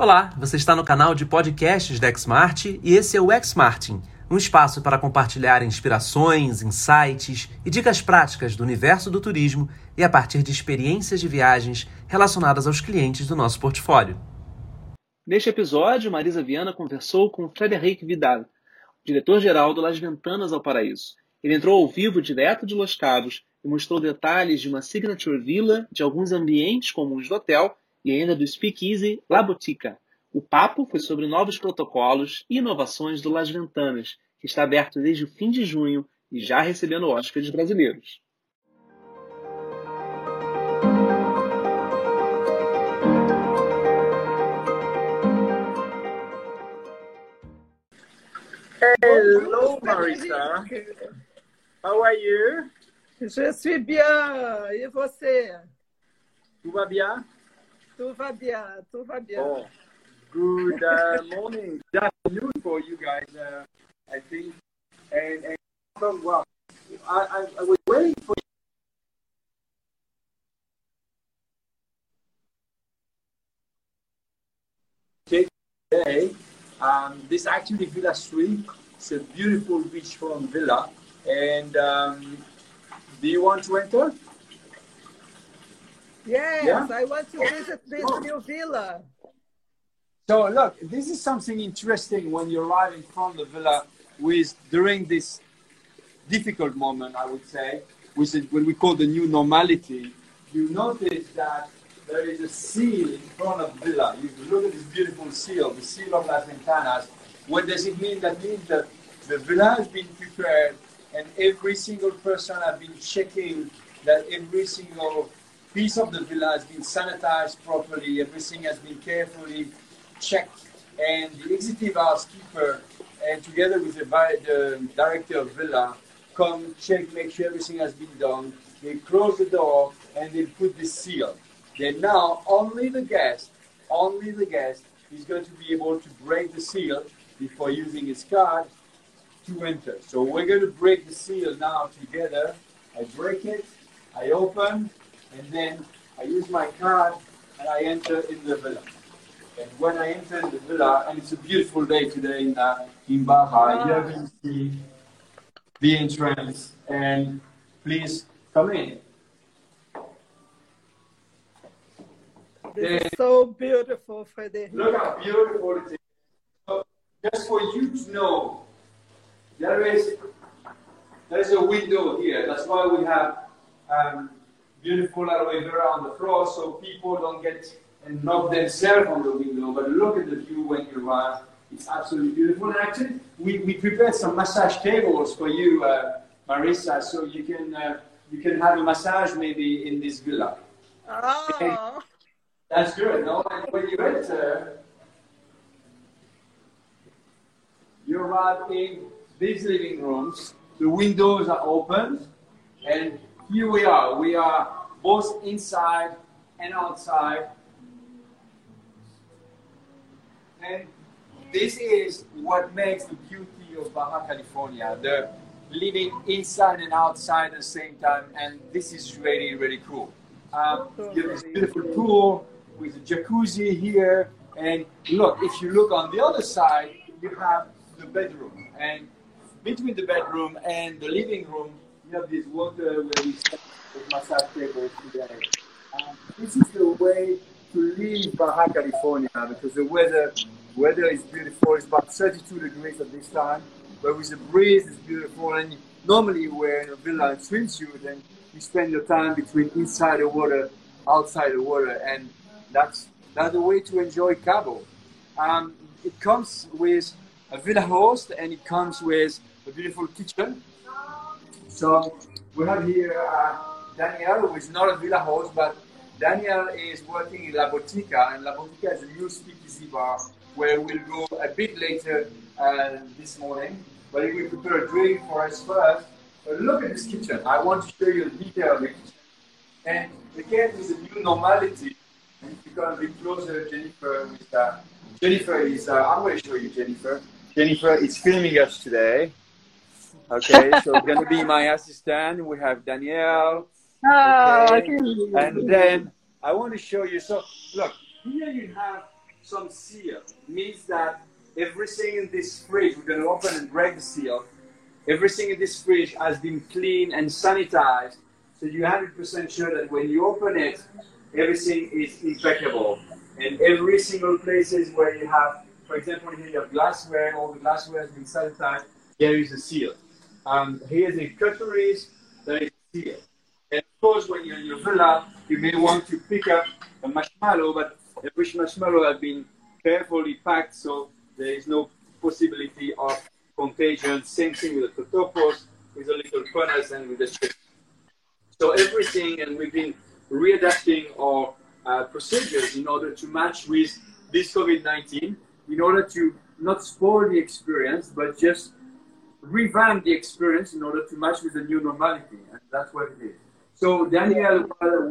Olá, você está no canal de podcasts da Xmart e esse é o Xmartin, um espaço para compartilhar inspirações, insights e dicas práticas do universo do turismo e a partir de experiências de viagens relacionadas aos clientes do nosso portfólio. Neste episódio, Marisa Viana conversou com Frederic Vidal, diretor-geral do Las Ventanas ao Paraíso. Ele entrou ao vivo direto de Los Cabos e mostrou detalhes de uma signature villa, de alguns ambientes comuns do hotel e ainda do Speakeasy La Botica. O papo foi sobre novos protocolos e inovações do Las Ventanas, que está aberto desde o fim de junho e já recebendo hóspedes brasileiros. Hello, Marisa. How are you? Je suis bien. E você? Tout va bien? Va bien. Oh, good uh, morning. Good afternoon for you guys, uh, I think. And, and well, I, I, I was waiting for you today. Um, this actually Villa Suite. It's a beautiful beachfront villa. And um, do you want to enter? Yes, Yeah? I want to visit this Oh. new villa. So look, this is something interesting when you arrive in front of the villa with during this difficult moment, I would say, which is what we call the new normality. You notice that there is a seal in front of the villa. You look at this beautiful seal, the seal of Las Ventanas. What does it mean? That means that the villa has been prepared and every single person has been checking that every single piece of the villa has been sanitized properly, everything has been carefully checked, and the executive housekeeper, and uh, together with the, the director of villa, come check, make sure everything has been done. They close the door and they put the seal. Then now only the guest, only the guest is going to be able to break the seal before using his card to enter. So we're going to break the seal now together. I break it, I open, and then I use my card and I enter in the villa. And when I enter in the villa, and it's a beautiful day today in, uh, in Baja, going to see the entrance. And please come in. This is so beautiful, Frederic. Look how beautiful it is. So just for you to know, there is there is a window here. That's why we have um, beautiful aloe vera on the floor, so people don't get and knock themselves on the window. But look at the view when you arrive. It's absolutely beautiful. And actually, we, we prepared some massage tables for you, uh, Marissa, so you can uh, you can have a massage maybe in this villa. Oh, That's good. No, and when you enter, you arrive in these living rooms. The windows are open, and here we are. We are both inside and outside. And this is what makes the beauty of Baja California. The living inside and outside at the same time, and this is really, really cool. Um, you have this beautiful pool with a jacuzzi here, and look, if you look on the other side, you have the bedroom, and between the bedroom and the living room, you have this water where we set massage tables today. Um, this is the way to leave Baja California because the weather weather is beautiful. It's about 32 degrees at this time, but with the breeze, it's beautiful. And normally, we're in a villa and swimsuit, and you spend your time between inside the water, outside the water, and that's that's the way to enjoy Cabo. Um, it comes with a villa host, and it comes with a beautiful kitchen. So we have here uh, Daniel, who is not a villa host, but Daniel is working in La Botica, and La Botica is a new speakeasy bar where we'll go a bit later uh, this morning. But he will prepare a drink for us first. But look at this kitchen. I want to show you the detail of the kitchen. And again, with the new normality, and if you come a closer, Jennifer, with, uh, Jennifer is, uh, I'm going to show you Jennifer. Jennifer is filming us today. Okay, so it's going to be my assistant. We have Danielle. Oh, Okay. And then I want to show you. So look, here you have some seal. Means that everything in this fridge, we're going to open and break the seal. Everything in this fridge has been cleaned and sanitized, so you're 100% sure that when you open it, everything is impeccable. And every single places where you have, for example, here you have glassware, all the glassware has been sanitized, there is a seal. Um, here's the cutleries, there is seal. And of course, when you're in your villa, you may want to pick up a marshmallow, but every marshmallow has been carefully packed, so there is no possibility of contagion. Same thing with the totopos, with a little furnace and with the chips. So everything, and we've been readapting our uh, procedures in order to match with this COVID-19, in order to not spoil the experience, but just revamp the experience in order to match with the new normality. And that's what it is. So Daniel,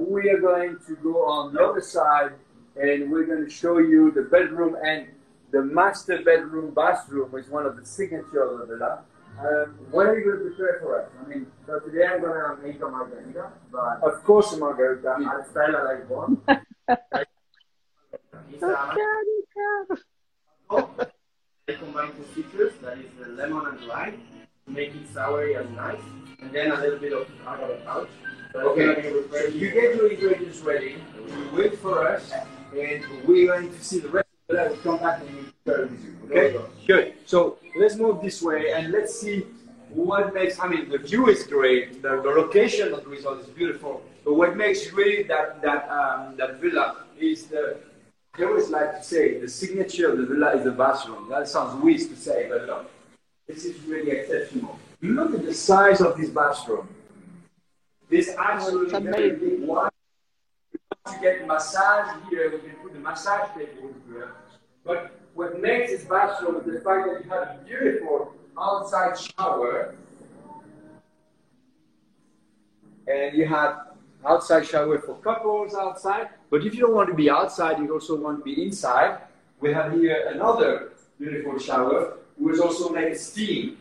we are going to go on the other side and we're going to show you the bedroom and the master bedroom bathroom is one of the signature of the villa. Um, what are you going to prepare for us? I mean, So today I'm gonna make a margarita, but of course, a margarita. I'll style it like one. it's a I combine two citrus, that is the lemon and lime, to make it soury and nice, and then a little bit of agave pouch. So it's gonna be Okay, so you get your ingredients ready, you wait for us, and we're going to see the rest of the We'll come back and we'll with you. Okay? Good. So let's move this way and let's see what makes, I mean, the view is great, the, the location of the resort is beautiful, but what makes really that, that, um, that villa is the, I always like to say, the signature of the villa is the bathroom. That sounds weird to say, but look, this is really exceptional. Look at the size of this bathroom. This absolutely very amazing. big one. We want to get massage here. We can put the massage table here. But what makes this bathroom is the fact that you have a beautiful outside shower. And you have outside shower for couples outside. But if you don't want to be outside, you also want to be inside. We have here another beautiful shower, which is also makes steam.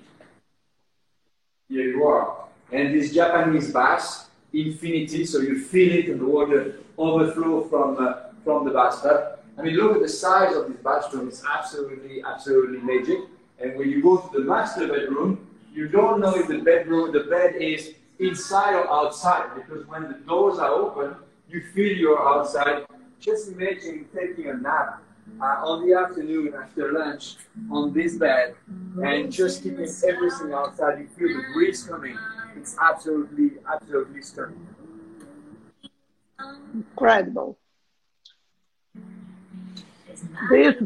Here you are. And this Japanese bath, infinity, so you feel it and the water overflow from, uh, from the bathtub. I mean, look at the size of this bathroom. It's absolutely, absolutely magic. And when you go to the master bedroom, you don't know if the bedroom, the bed is inside or outside because when the doors are open, you feel you're outside. Just imagine taking a nap uh, on the afternoon after lunch on this bed and just keeping everything outside. You feel the breeze coming. It's absolutely, absolutely stunning. Incredible. This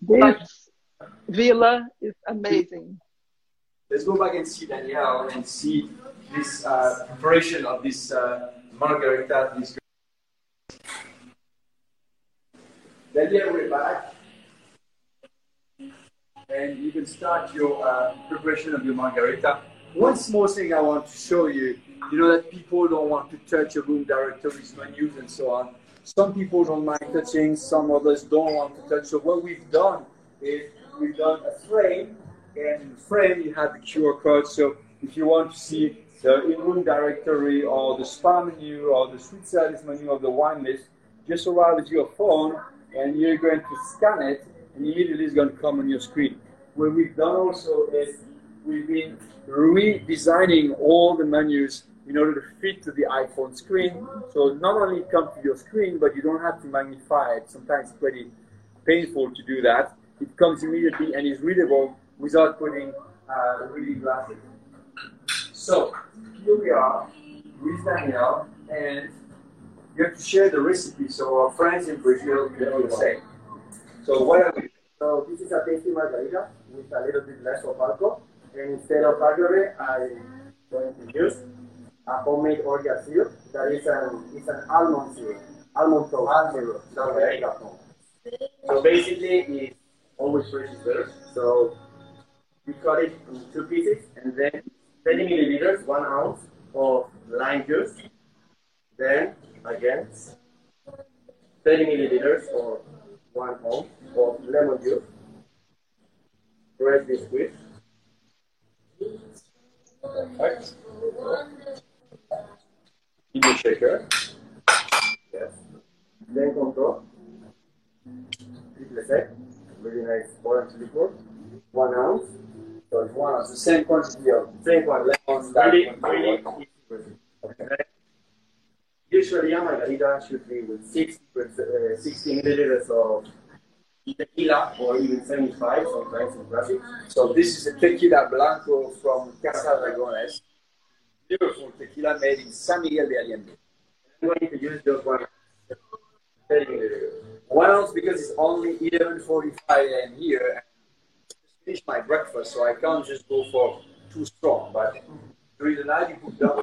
this villa is amazing. Let's go back and see Danielle and see this uh, preparation of this uh, margarita. This We're back. And you can start your uh, preparation of your margarita. One small thing I want to show you, you know that people don't want to touch a room directories, menus, and so on. Some people don't mind touching, some others don't want to touch. So what we've done is we've done a frame, and in the frame you have the QR code. So if you want to see the in-room directory or the spa menu or the suite service menu of the wine list, just arrive with your phone and you're going to scan it and immediately it's going to come on your screen. What we've done also is we've been redesigning all the menus in order to fit to the iPhone screen. So not only it comes to your screen, but you don't have to magnify it. Sometimes it's pretty painful to do that. It comes immediately and is readable without putting uh, reading glasses. So here we are with Danielle, and you have to share the recipe so our friends in Brazil can do the same. So what are we? So this is a tasty margarita with a little bit less of alcohol. And instead of agave, I'm going to use a homemade orgeat syrup. That is an, it's an almond syrup. Almond toast syrup. Got from. So basically, it's always fresh better. So we cut it in two pieces and then 30 milliliters, one ounce of lime juice. Then again, 30 milliliters or one ounce of lemon juice. Press this squeeze. Perfect. In the shaker. Yes. Then Cointreau. triple sec, really nice orange liquor, one ounce. So it's one ounce, The same quantity of same one, lemons that really, really easy. Okay. Usually a margarita should be with 60, uh, 60 milliliters of tequila or even 75 sometimes in Brazil. So this is a tequila blanco from Casa Dragones. Beautiful tequila made in San Miguel de Allende. I'm going to use just one. One ounce because it's only 11:45 a.m. here. Just finished my breakfast, so I can't just go for too strong. But during the night, you put double.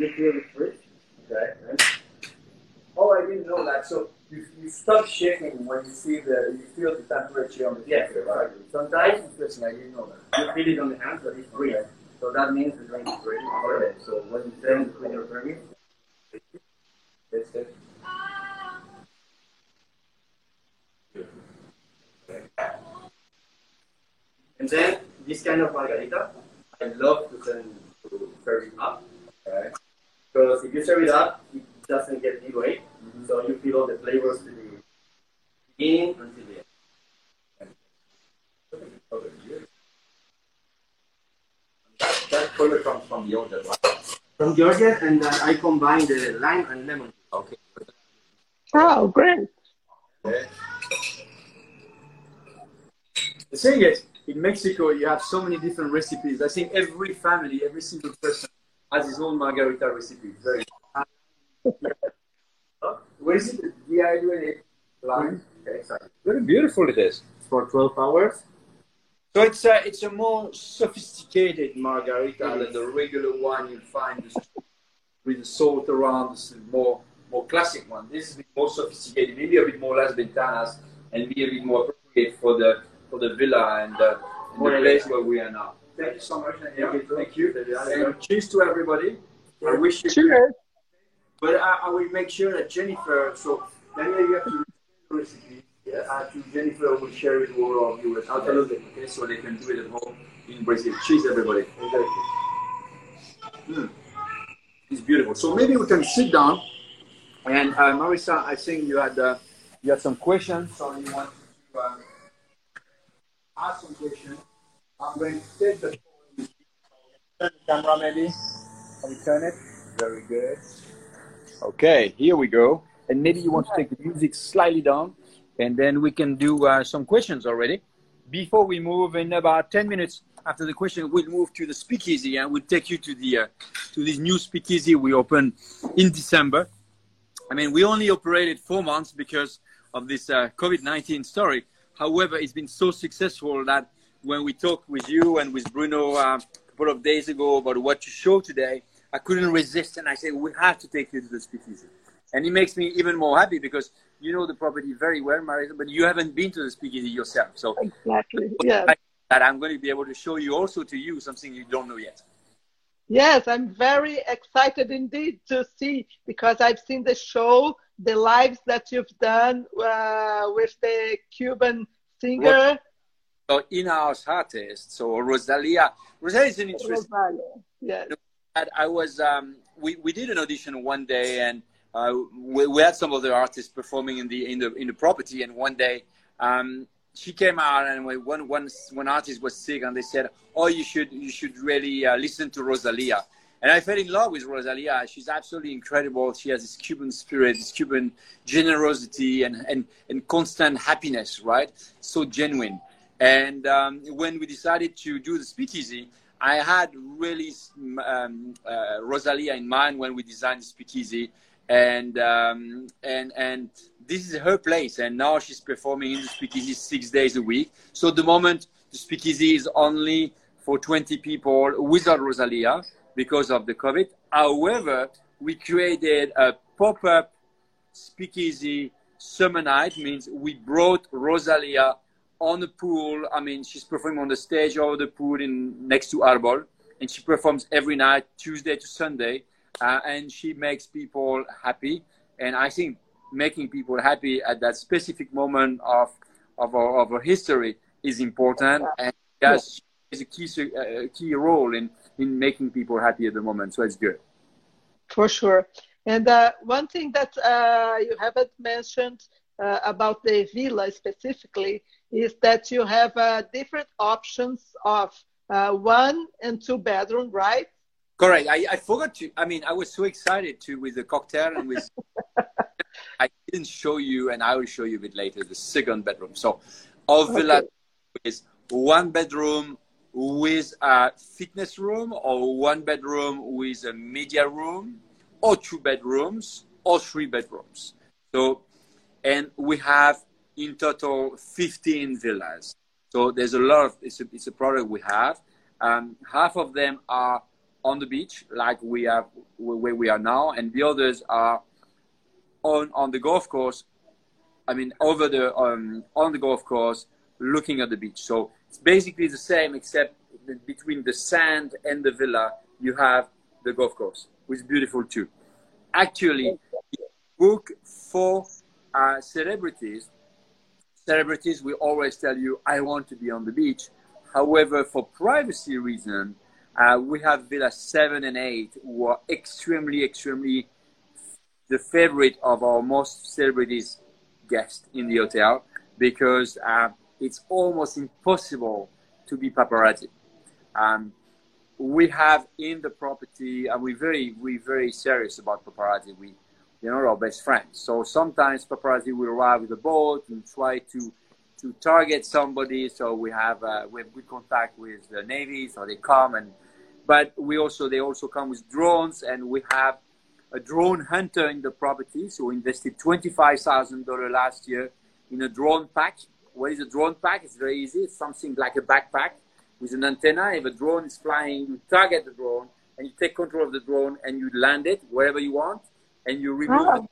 And you get rid of the fridge. Okay. And Oh, I didn't know that. So you, you stop shaking when you see the you feel the temperature on the Yes, temperature, right? exactly. Sometimes Interesting. I didn't know that. you feel it on the hands, but it's free. So that means the drink is ready for it. So when you send with your permit, it's it. And then this kind of margarita, I love to send to serve it up. Okay. Because if you serve it up, it doesn't get delayed. Mm-hmm. So you feel all the flavors to the beginning until the end. That color comes from the orgeat, right? From Georgia, and then I combine the lime and lemon. Okay. Oh, great. The thing is, in Mexico, you have so many different recipes. I think every family, every single person has his own margarita recipe. Very. What is it? Dehydrated lime. Okay, exactly. Very beautiful it is. For 12 hours. So it's a it's a more sophisticated margarita than the regular one you find with the salt around. This is more more classic one. This is a bit more sophisticated, maybe a bit more Las Ventanas, and maybe a bit more appropriate for the for the villa and, uh, and the place where we are now. Thank you so much, Daniel. Thank you. And cheers to everybody. I wish you. Cheers. But I, I will make sure that Jennifer. So Daniel, you have to the recipe. Yes. Uh, to Jennifer will share it with all of you. Absolutely. Okay, so they can do it at home in Brazil. Cheers, everybody. Mm. It's beautiful. So maybe we can sit down. And uh, Marisa, I think you had uh, you had some questions, so you want to uh, ask some questions. I'm going to take the turn the camera, maybe. Can we turn it? Very good. Okay, here we go. And maybe you want to take the music slightly down, and then we can do uh, some questions already. Before we move, in about 10 minutes after the question, we'll move to the speakeasy and we'll take you to the uh, to this new speakeasy we opened in December. I mean, we only operated four months because of this uh, COVID 19 story. However, it's been so successful that when we talked with you and with Bruno uh, a couple of days ago about what you showed today, I couldn't resist and I said, we have to take you to the speakeasy. And it makes me even more happy because you know the property very well, Marisa, but you haven't been to the speakeasy yourself. So Exactly. Yes. that I'm going to be able to show you also to you something you don't know yet. Yes, I'm very excited indeed to see because I've seen the show, the lives that you've done uh, with the Cuban singer So in-house artist, so Rosalia. Rosalia is an interesting. Rosario. Yes. I was um, we, we did an audition one day and uh, we, we had some of the artists performing in the in the in the property and one day um, she came out and when one, one one artist was sick and they said oh you should you should really uh, listen to Rosalia and I fell in love with Rosalia she's absolutely incredible she has this Cuban spirit this Cuban generosity and and, and constant happiness right so genuine and um, when we decided to do the speakeasy I had really um, uh, Rosalia in mind when we designed the speakeasy, and um, and and this is her place. And now she's performing in the speakeasy six days a week. So the moment the speakeasy is only for 20 people without Rosalia because of the COVID. However, we created a pop-up speakeasy summer night. Means we brought Rosalia on the pool. I mean, she's performing on the stage over the pool in next to Arbol, and she performs every night, Tuesday to Sunday, uh, and she makes people happy. And I think making people happy at that specific moment of of our, of our history is important, and yes, is a key a key role in in making people happy at the moment. So it's good. For sure. And uh, one thing that uh, you haven't mentioned uh, about the villa specifically is that you have uh, different options of uh, one and two bedroom, right? Correct. I, I forgot to. I mean, I was so excited to with the cocktail and with. I didn't show you, and I will show you a bit later the second bedroom. So, our okay. villa is one bedroom with a fitness room, or one bedroom with a media room, or two bedrooms, or three bedrooms. So, and we have in total 15 villas. So there's a lot of, it's a, it's a product we have. Um, half of them are on the beach, like we have where we are now, and the others are on, on the golf course. I mean, over the, um, on the golf course, looking at the beach. So it's basically the same, except between the sand and the villa, you have the golf course, which is beautiful too. Actually, book for uh, celebrities, celebrities will always tell you, I want to be on the beach. However, for privacy reasons, uh, we have Villa 7 and 8 who are extremely, extremely the favorite of our most celebrities guests in the hotel because uh, it's almost impossible to be paparazzi. Um, we have in the property, and we're very, we're very serious about paparazzi. We, you know, our best friends. So sometimes paparazzi will arrive with a boat and try to to target somebody. So we have uh, we have good contact with the navy, so they come and. But we also they also come with drones, and we have a drone hunter in the property. So we invested twenty five thousand dollars last year in a drone pack. What is a drone pack? It's very easy. It's something like a backpack with an antenna. If a drone is flying, you target the drone and you take control of the drone and you land it wherever you want and you remove oh.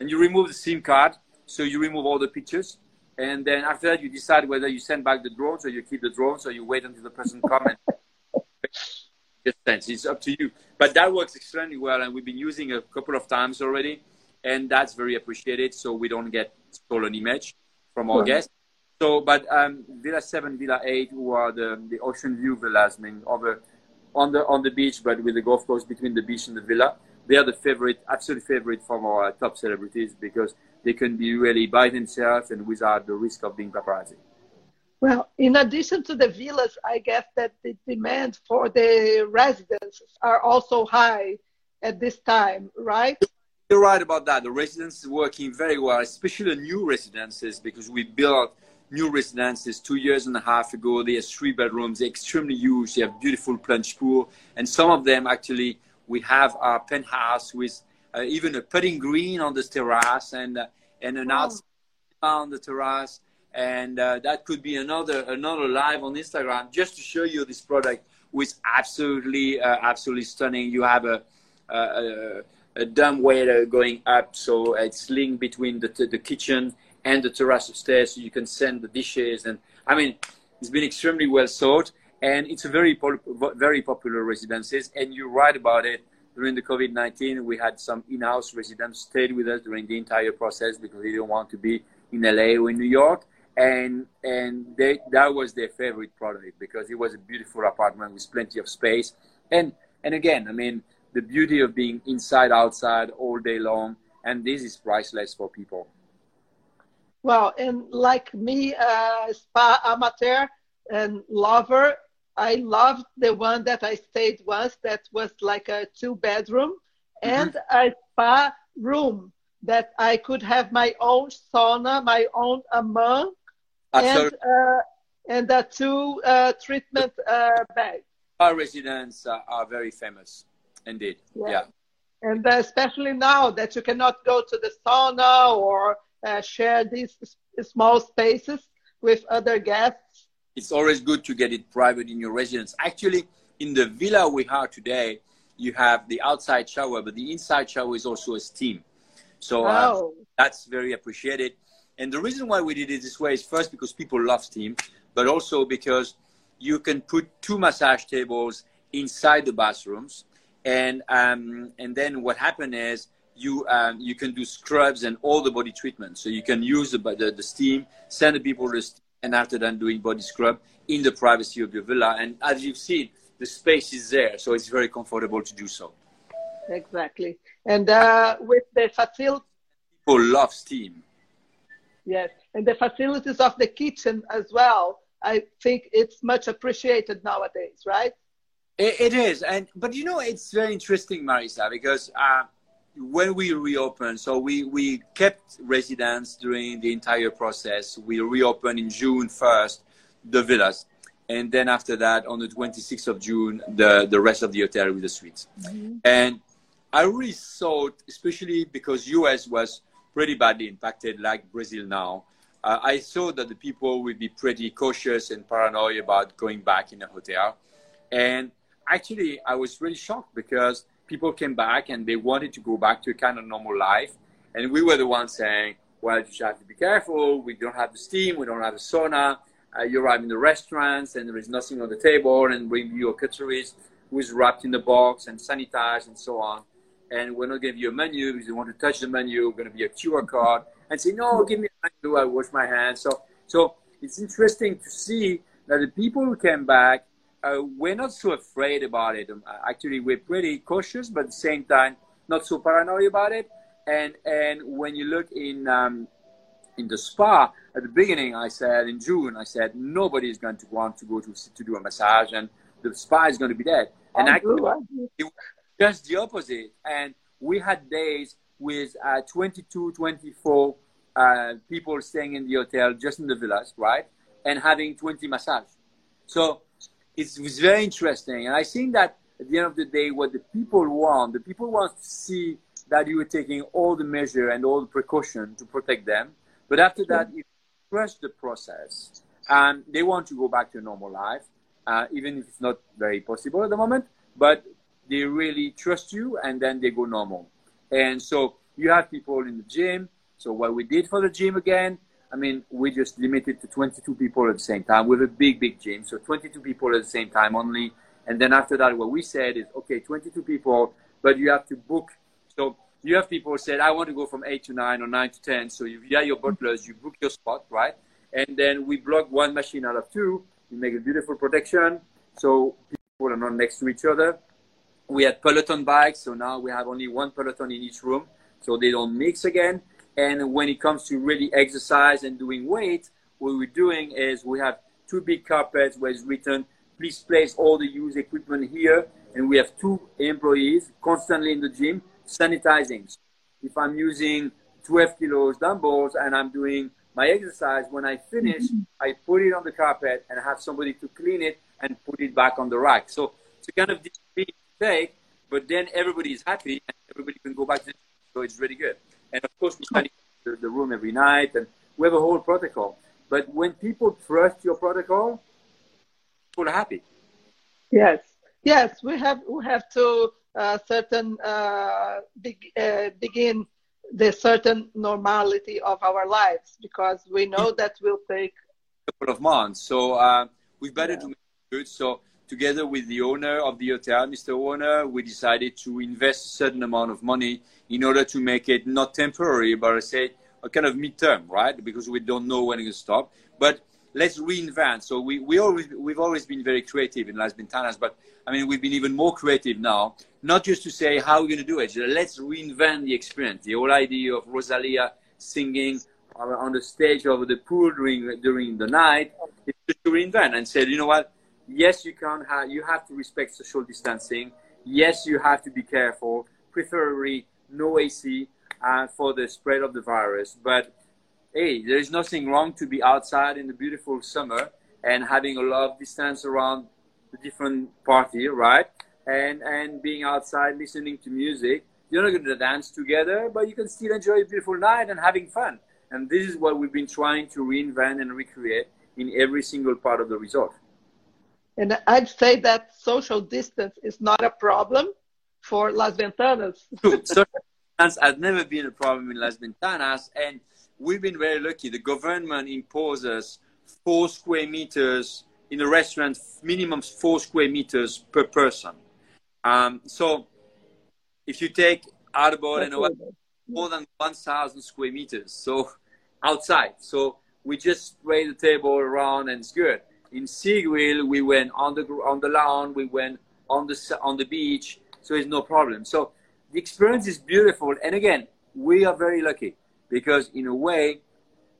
and you remove the SIM card. So you remove all the pictures. And then after that, you decide whether you send back the drone or you keep the drone so you wait until the person comes and it's up to you. But that works extremely well, and we've been using a couple of times already, and that's very appreciated. So we don't get stolen image from our guests. So, but um, Villa Seven, Villa Eight, who are the the ocean view villas, I mean, over on the on the beach, but with the golf course between the beach and the villa. They are the favorite, absolute favorite from our top celebrities because they can be really by themselves and without the risk of being paparazzi. Well, in addition to the villas, I guess that the demand for the residences are also high at this time, right? You're right about that. The residences working very well, especially the new residences, because we built new residences two years and a half ago. They have three bedrooms, they're extremely huge. They have beautiful plunge pool, and some of them actually we have a penthouse with uh, even a putting green on the terrace and uh, and an wow. outside on the terrace. And uh, that could be another another live on Instagram just to show you this product, which absolutely uh, absolutely stunning. You have a, a, a dumb waiter going up, so it's linked between the the kitchen and the terrace upstairs so you can send the dishes. And I mean, it's been extremely well thought and it's a very, very popular residences. And you're right about it. During the COVID-19, we had some in-house residents stayed with us during the entire process because they didn't want to be in LA or in New York. And, and they, that was their favorite product because it was a beautiful apartment with plenty of space. And, and again, I mean, the beauty of being inside, outside all day long. And this is priceless for people. Well, and like me, uh, spa amateur and lover, I loved the one that I stayed once that was like a two bedroom mm-hmm. and a spa room that I could have my own sauna, my own hammam, and uh, and the two uh, treatment uh, bags. Our residents are very famous, indeed. Yeah. yeah. And uh, especially now that you cannot go to the sauna or uh, share these small spaces with other guests. It's always good to get it private in your residence. Actually, in the villa we have today, you have the outside shower, but the inside shower is also a steam. So uh, oh. that's very appreciated. And the reason why we did it this way is first because people love steam, but also because you can put two massage tables inside the bathrooms, and um, and then what happened is you um, you can do scrubs and all the body treatments. So you can use the the, the steam, send the people the steam, and after that doing body scrub in the privacy of your villa. And as you've seen, the space is there, so it's very comfortable to do so. Exactly, and uh, with the facility. People love steam. Yes, and the facilities of the kitchen as well. I think it's much appreciated nowadays, right? it, it is, and but you know it's very interesting, Marisa, because uh, when we reopened, so we we kept residents during the entire process. We reopened in June first the villas, and then after that, on the 26th of June, the the rest of the hotel with the suites, mm-hmm. and. I really thought, especially because US was pretty badly impacted, like Brazil now. Uh, I thought that the people would be pretty cautious and paranoid about going back in a hotel. And actually, I was really shocked because people came back and they wanted to go back to a kind of normal life. And we were the ones saying, well, you just have to be careful. We don't have the steam. We don't have the sauna. Uh, you arrive in the restaurants and there is nothing on the table and bring you your cutlery who's wrapped in the box and sanitized and so on and we're not going to give you a menu because you want to touch the menu. We're going to be a QR code and say, no, give me a menu. I wash my hands. So, so it's interesting to see that the people who came back, uh, we're not so afraid about it. Um, actually, we're pretty cautious, but at the same time, not so paranoid about it. And and when you look in um, in the spa at the beginning, I said in June, I said nobody is going to want to go to to do a massage, and the spa is going to be dead. And I actually, it, just the opposite. And we had days with uh, 22, 24 uh, people staying in the hotel, just in the villas, right? And having 20 massage. So it was very interesting. And I think that at the end of the day, what the people want, the people want to see that you are taking all the measure and all the precaution to protect them. But after that, if you trust the process, and they want to go back to normal life, uh, even if it's not very possible at the moment. But they really trust you and then they go normal. And so you have people in the gym. So what we did for the gym again, I mean, we just limited to 22 people at the same time with a big, big gym. So 22 people at the same time only. And then after that, what we said is, okay, 22 people, but you have to book. So you have people said, I want to go from 8 to 9 or 9 to 10. So you have your butlers, you book your spot, right? And then we block one machine out of two. You make a beautiful protection. So people are not next to each other we had Peloton bikes, so now we have only one Peloton in each room, so they don't mix again. And when it comes to really exercise and doing weight, what we're doing is we have two big carpets where it's written, please place all the used equipment here. And we have two employees constantly in the gym sanitizing. So If I'm using 12 kilos dumbbells and I'm doing my exercise, when I finish, mm-hmm. I put it on the carpet and have somebody to clean it and put it back on the rack. So it's a kind of take, but then everybody is happy and everybody can go back to the so it's really good. And of course, we sanitize the, room every night and we have a whole protocol. But when people trust your protocol, people are happy. Yes, yes, we have we have to uh, certain uh, be, uh, begin the certain normality of our lives because we know that will take a couple of months. So uh, we better yeah. it good. So together with the owner of the hotel, Mr. Owner, we decided to invest a certain amount of money in order to make it not temporary, but I say a kind of midterm, right? Because we don't know when it will stop. But let's reinvent. So we, we always, we've always been very creative in Las Ventanas, but I mean, we've been even more creative now, not just to say how we're going to do it, let's reinvent the experience. The whole idea of Rosalia singing on the stage over the pool during, during the night is to reinvent and say, you know what? Yes, you can have, you have to respect social distancing. Yes, you have to be careful, preferably no AC uh, for the spread of the virus. But hey, there is nothing wrong to be outside in the beautiful summer and having a lot of distance around the different party, right? And and being outside listening to music. You're not going to dance together, but you can still enjoy a beautiful night and having fun. And this is what we've been trying to reinvent and recreate in every single part of the resort. And I'd say that social distance is not a problem for Las Ventanas. social distance has never been a problem in Las Ventanas, and we've been very lucky. The government imposes four square meters in a restaurant, minimum four square meters per person. Um, so if you take Arbol and more than 1,000 square meters, so outside. So we just spray the table around and it's good. In Sea Grill, we went on the on the lawn, we went on the on the beach, so it's no problem. So the experience is beautiful, and again, we are very lucky because in a way,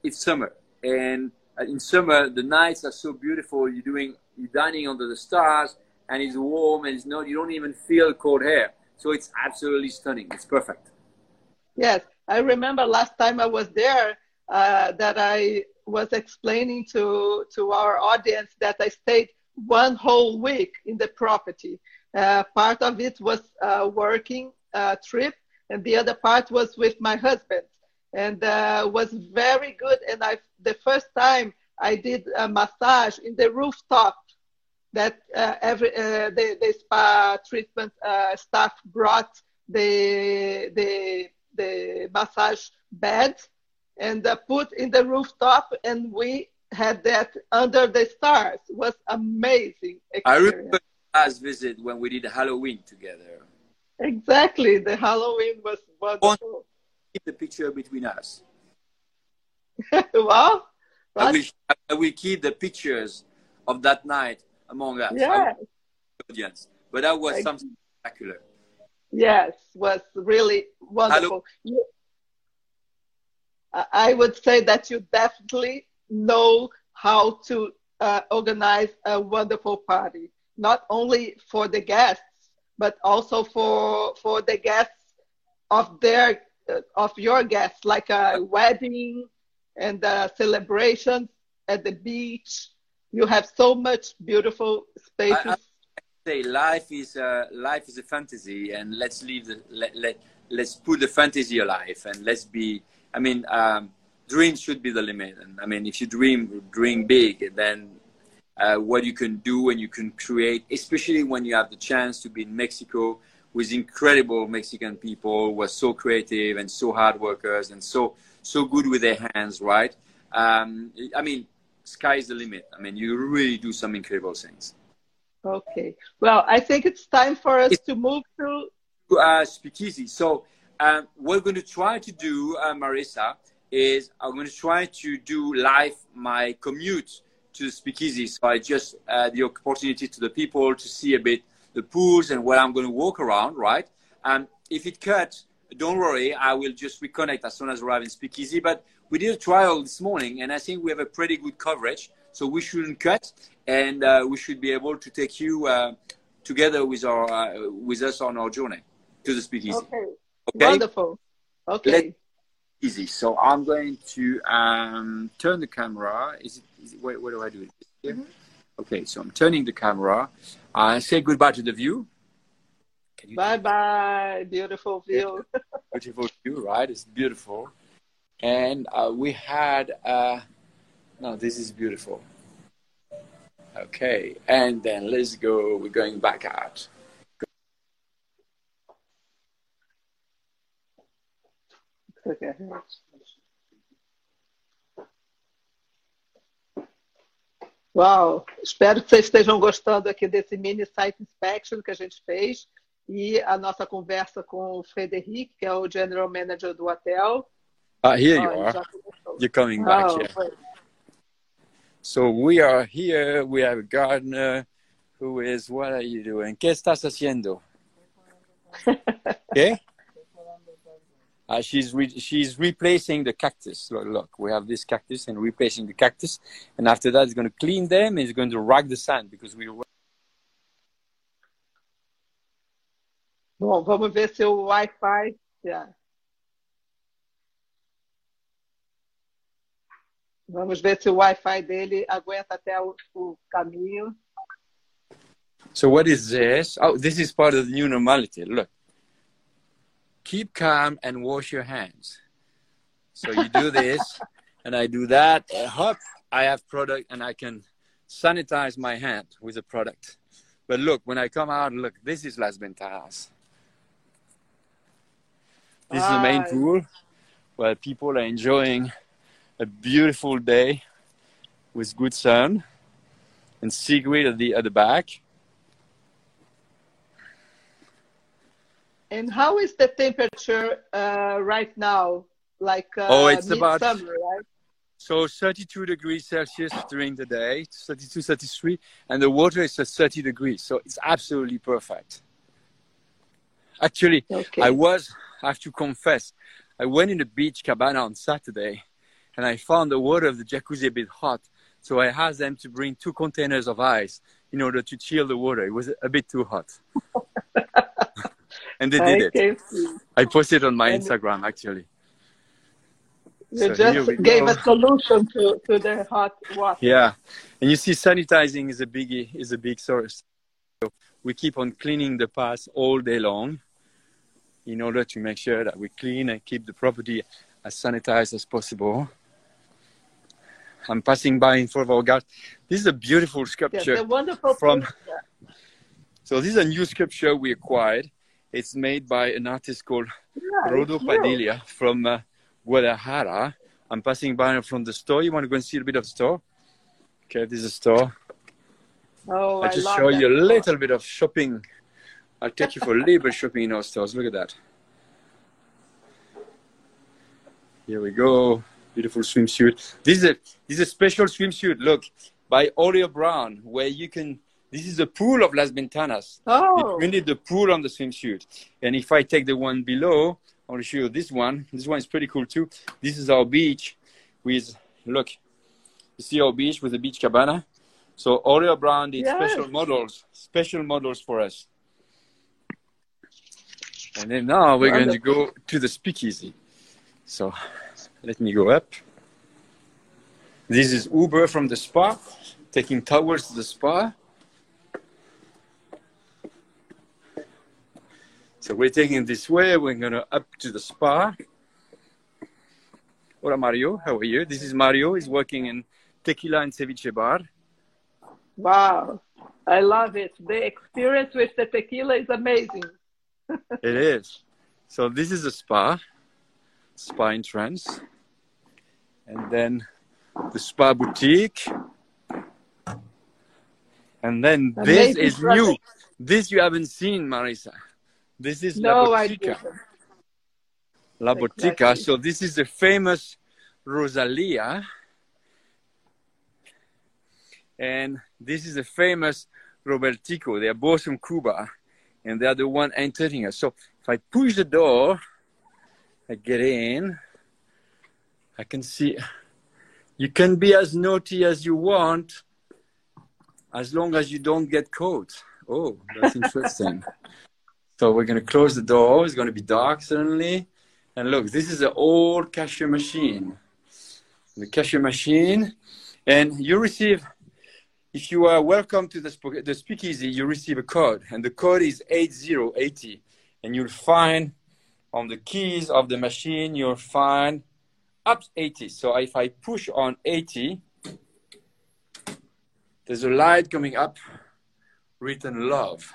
it's summer, and in summer the nights are so beautiful. You're doing you're dining under the stars, and it's warm, and it's not you don't even feel cold hair. So it's absolutely stunning. It's perfect. Yes, I remember last time I was there uh, that I was explaining to to our audience that I stayed one whole week in the property. Uh, part of it was a working uh, trip, and the other part was with my husband, and uh, was very good. And I, the first time I did a massage in the rooftop, that uh, every uh, the, the spa treatment uh, staff brought the the the massage bed and uh, put in the rooftop, and we had that under the stars. It was amazing. Experience. I remember last visit when we did Halloween together. Exactly, the Halloween was wonderful. Keep the picture between us. wow. I will, I will keep the pictures of that night among us. Yeah. Audience. But that was something spectacular. Yes, was really wonderful. You, I would say that you definitely know how to uh, organize a wonderful party, not only for the guests, but also for for the guests of their uh, of your guests, like a wedding and a celebration at the beach. You have so much beautiful spaces. I, I say life is a, life is a fantasy, and let's leave the let, let let's put the fantasy alive, and let's be I mean, um, dreams should be the limit. And I mean, if you dream, dream big, then uh, what you can do and you can create, especially when you have the chance to be in Mexico with incredible Mexican people who are so creative and so hard workers and so so good with their hands, right? Um, I mean, sky's the limit. I mean, you really do some incredible things. Okay. Well, I think it's time for us it's, to move to uh, Speakeasy. So um, what we're going to try to do, uh, Marissa, is I'm going to try to do live my commute to speakeasy. So I just uh, the opportunity to the people to see a bit the pools and where I'm going to walk around, right? Um, if it cuts, don't worry, I will just reconnect as soon as we arrive in speakeasy. But we did a trial this morning, and I think we have a pretty good coverage. So we shouldn't cut, and uh, we should be able to take you uh, together with our uh, with us on our journey to the speakeasy. Okay. Okay. Wonderful. Okay. Let, easy. So I'm going to um, turn the camera. Is it, is it where, where do I do it? Mm-hmm. Okay, so I'm turning the camera. I uh, say goodbye to the view. Bye bye. Beautiful view. beautiful view, right? It's beautiful. And uh, we had, uh, no, this is beautiful. Okay, and then let's go. We're going back out. Uau! Espero que vocês estejam gostando aqui desse mini site inspection que a gente fez e a nossa conversa com o Frederic, que é o General Manager do hotel. Ah, here you oh, are. You're coming back oh, here. So we are here. We have a gardener who is. What are you doing? ¿Qué estás haciendo? ¿Qué? Uh, she's re- she's replacing the cactus. Look, look, we have this cactus and replacing the cactus, and after that, it's going to clean them. and It's going to rag the sand because we. Bom, vamos ver se o Wi-Fi. Yeah. Vamos ver se o Wi-Fi dele aguenta até o, o caminho. So what is this? Oh, this is part of the new normality. Look. Keep calm and wash your hands. So you do this, and I do that. Uh, and hop, I have product, and I can sanitize my hand with a product. But look, when I come out, look, this is Las Ventanas. This is the main pool where people are enjoying a beautiful day with good sun and seaweed at the at the back. And how is the temperature uh, right now? Like uh, Oh, it's about- midsummer, right? So 32 degrees Celsius during the day, 32, 33, and the water is at 30 degrees. So it's absolutely perfect. Actually, Okay. I was, I have to confess, I went in the beach cabana on Saturday and I found the water of the jacuzzi a bit hot. So I asked them to bring two containers of ice in order to chill the water. It was a bit too hot. and they did I it. I posted on my And- Instagram actually. You So just gave a solution to, to the hot water. Yeah, and you see, sanitizing is a biggie, is a big source. So we keep on cleaning the path all day long, in order to make sure that we clean and keep the property as sanitized as possible. I'm passing by in front of our garden. This is a beautiful sculpture. the wonderful from-. So this is a new sculpture we acquired. It's made by an artist called Yeah, Rodo. Padilla from uh, Guadalajara. I'm passing by from the store. You want to go and see a bit of the store? Okay, this is a store. Oh, I I just show you a little bit of shopping. I'll take you for a little bit shopping in our stores. Look at that. Here we go. Beautiful swimsuit. This is a this is a special swimsuit. Look, by Orlebar Brown, where you can. This is the pool of Las Ventanas. Oh, You need the pool on the swimsuit. And if I take the one below, I will show you this one. This one is pretty cool too. This is our beach with look. You see our beach with the beach cabana. So Orlebar Brown did Yes. special models, special models for us. And then now we're going to go to the speakeasy. So let me go up. This is Uber from the spa, taking towels to the spa. So we're taking this way. We're gonna up to the spa. Hola Mario, how are you? This is Mario. He's working in Tequila and Ceviche Bar. wow. I love it. The experience with the tequila is amazing. It is. So this is a spa, spa entrance, and then the spa boutique, and then this is product. new. This you haven't seen, Marisa. This is No, La Botica. La Botica. Exactly. So this is the famous Rosalia. And this is the famous Robertico. They are both from Cuba. And they are the one entering us. So if I push the door, I get in. I can see. You can be as naughty as you want, as long as you don't get caught. Oh, that's interesting. so we're going to close the door. It's going to be dark suddenly. And look, this is an old cashier machine. The cashier machine. And you receive, if you are welcome to the, the speakeasy, you receive a code. And the code is 8080. And you'll find on the keys of the machine, you'll find up 80. So if I push on 80, there's a light coming up written love.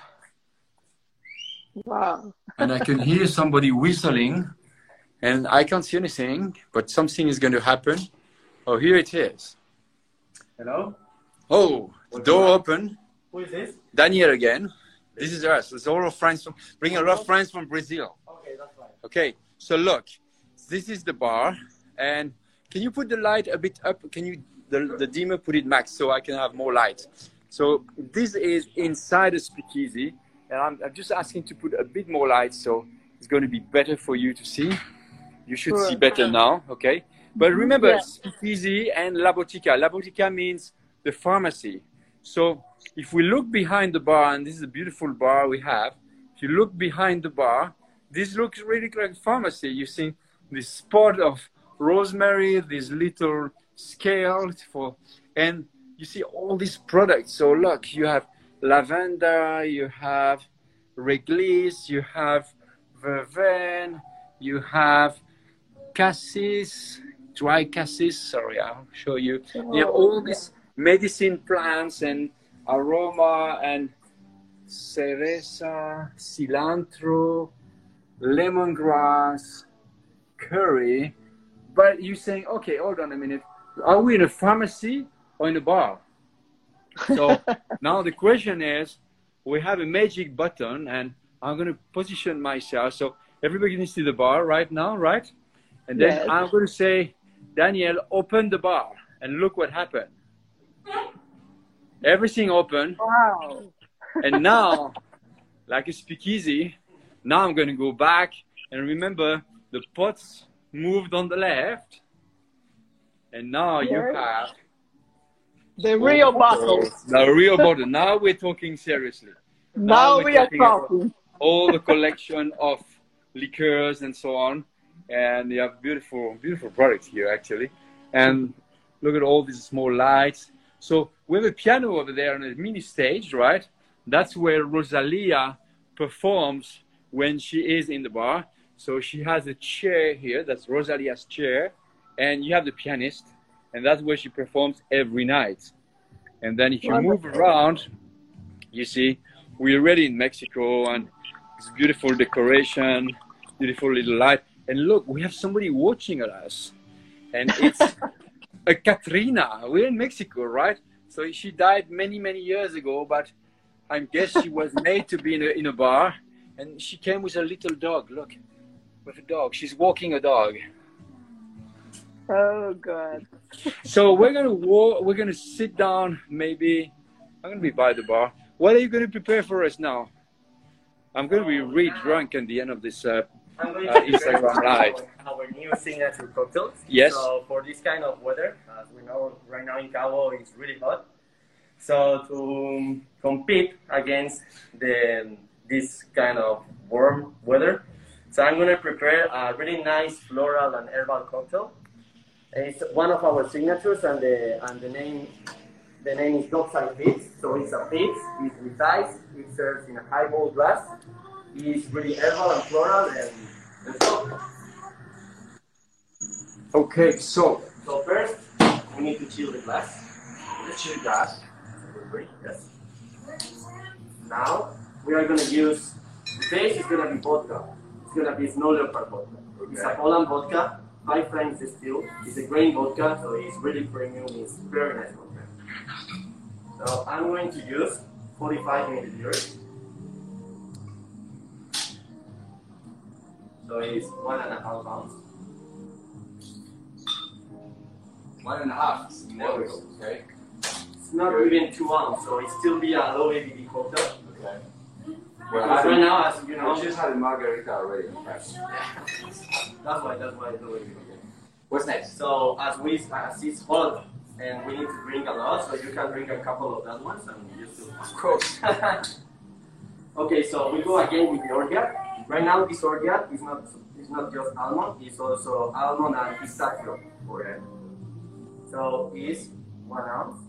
Wow. and I can hear somebody whistling, and I can't see anything, but something is going to happen. Oh, here it is. Hello? Oh, the door open. Who is this? Daniel again. This is us. It's all of friends from, bring a lot of friends from Brazil. Okay, that's fine. Okay, so look, this is the bar, and can you put the light a bit up? Can you, the, the dimmer, put it max so I can have more light? So this is inside the speakeasy, and I'm, I'm just asking to put a bit more light so it's going to be better for you to see. You should Sure. see better uh-huh. now, okay? But mm-hmm. remember, Yeah. speakeasy and La Botica. La Botica means the pharmacy. So if we look behind the bar, and this is a beautiful bar we have, if you look behind the bar, this looks really like pharmacy. You see this spot of rosemary, this little scale for, and you see all these products. So look, you have lavender, you have réglisse, you have verveine, you have cassis, dry cassis. Sorry, I'll show you. Oh, you have all these medicine plants and aroma and cereza, cilantro, lemongrass, curry. But you're saying, okay, hold on a minute. Are we in a pharmacy or in a bar? So now the question is, we have a magic button and I'm going to position myself. So everybody can see the bar right now, right? And then Yes. I'm going to say, Daniel, open the bar and look what happened. Everything open. Wow. And now, like a speakeasy, now I'm going to go back and remember the pots moved on the left. And now you have The real bottle. the real bottle. Now we're talking seriously. Now we're we are talking. All the collection of liqueurs and so on. And you have beautiful, beautiful products here actually. And look at all these small lights. So we have a piano over there on a mini stage, right? That's where Rosalia performs when she is in the bar. So she has a chair here, that's Rosalia's chair, and you have the pianist, and that's where she performs every night. And then if you move around, you see, we're already in Mexico, and it's beautiful decoration, beautiful little light. And look, we have somebody watching at us, and it's a Catrina. We're in Mexico, right? So she died many, many years ago, but I guess she was made to be in a, in a bar, and she came with a little dog. Look, with a dog. She's walking a dog. Oh, God. So we're gonna walk. We're gonna sit down. Maybe I'm gonna be by the bar. What are you gonna prepare for us now? I'm gonna be really drunk at the end of this. Uh, I'm going Uh, Instagram Live. Our, our new signature cocktails. Yes. So for this kind of weather, as we know right now in Cabo, it's really hot. So to um, compete against the this kind of warm weather, so I'm gonna prepare a really nice floral and herbal cocktail. It's one of our signatures, and the and the name the name is Dockside Fizz. So it's a fizz. It's with ice. It serves in a highball glass. It's really herbal and floral, and let's go. okay, so So first, we need to chill the glass. Let's chill the glass. Yes. Now, we are going to use, the base is going to be vodka. It's going to be Snow Leopard vodka. It's a Poland vodka, five times distilled. It's a grain vodka, so it's really premium. It's very nice vodka. So I'm going to use 45 milliliters. So it's one and a half pounds. One and a half. Okay. It's not even two ounce, so it still be a low ABV cocktail. Okay. But right now, as you know, just had a margarita already. that's why that's why it's low ABV. What's next? So as we as it's hot and we need to drink a lot, so you can drink a couple of that ones and you still. Of course. okay, so we go again with the orgeat. Right now, this orgeat is not is not just almond; it's also almond and pistachio. Okay. So it's one ounce.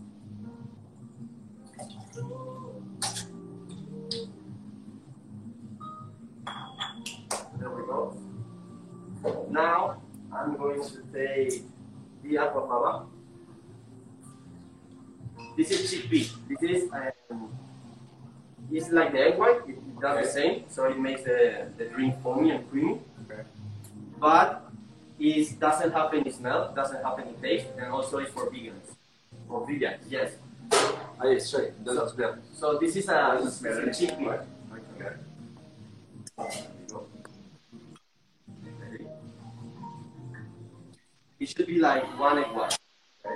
Now I'm going to take the aquafaba. This is chickpea. This is um, it's like the egg white. It, it does the same, so it makes the, the drink foamy and creamy. Okay. But it doesn't have any smell, doesn't have any taste, and also it's for vegans. For vegans, Yes. Ah, yes, sorry. Doesn't smell. So this is a, smell a chickpea. Okay. It should be like one white. Okay.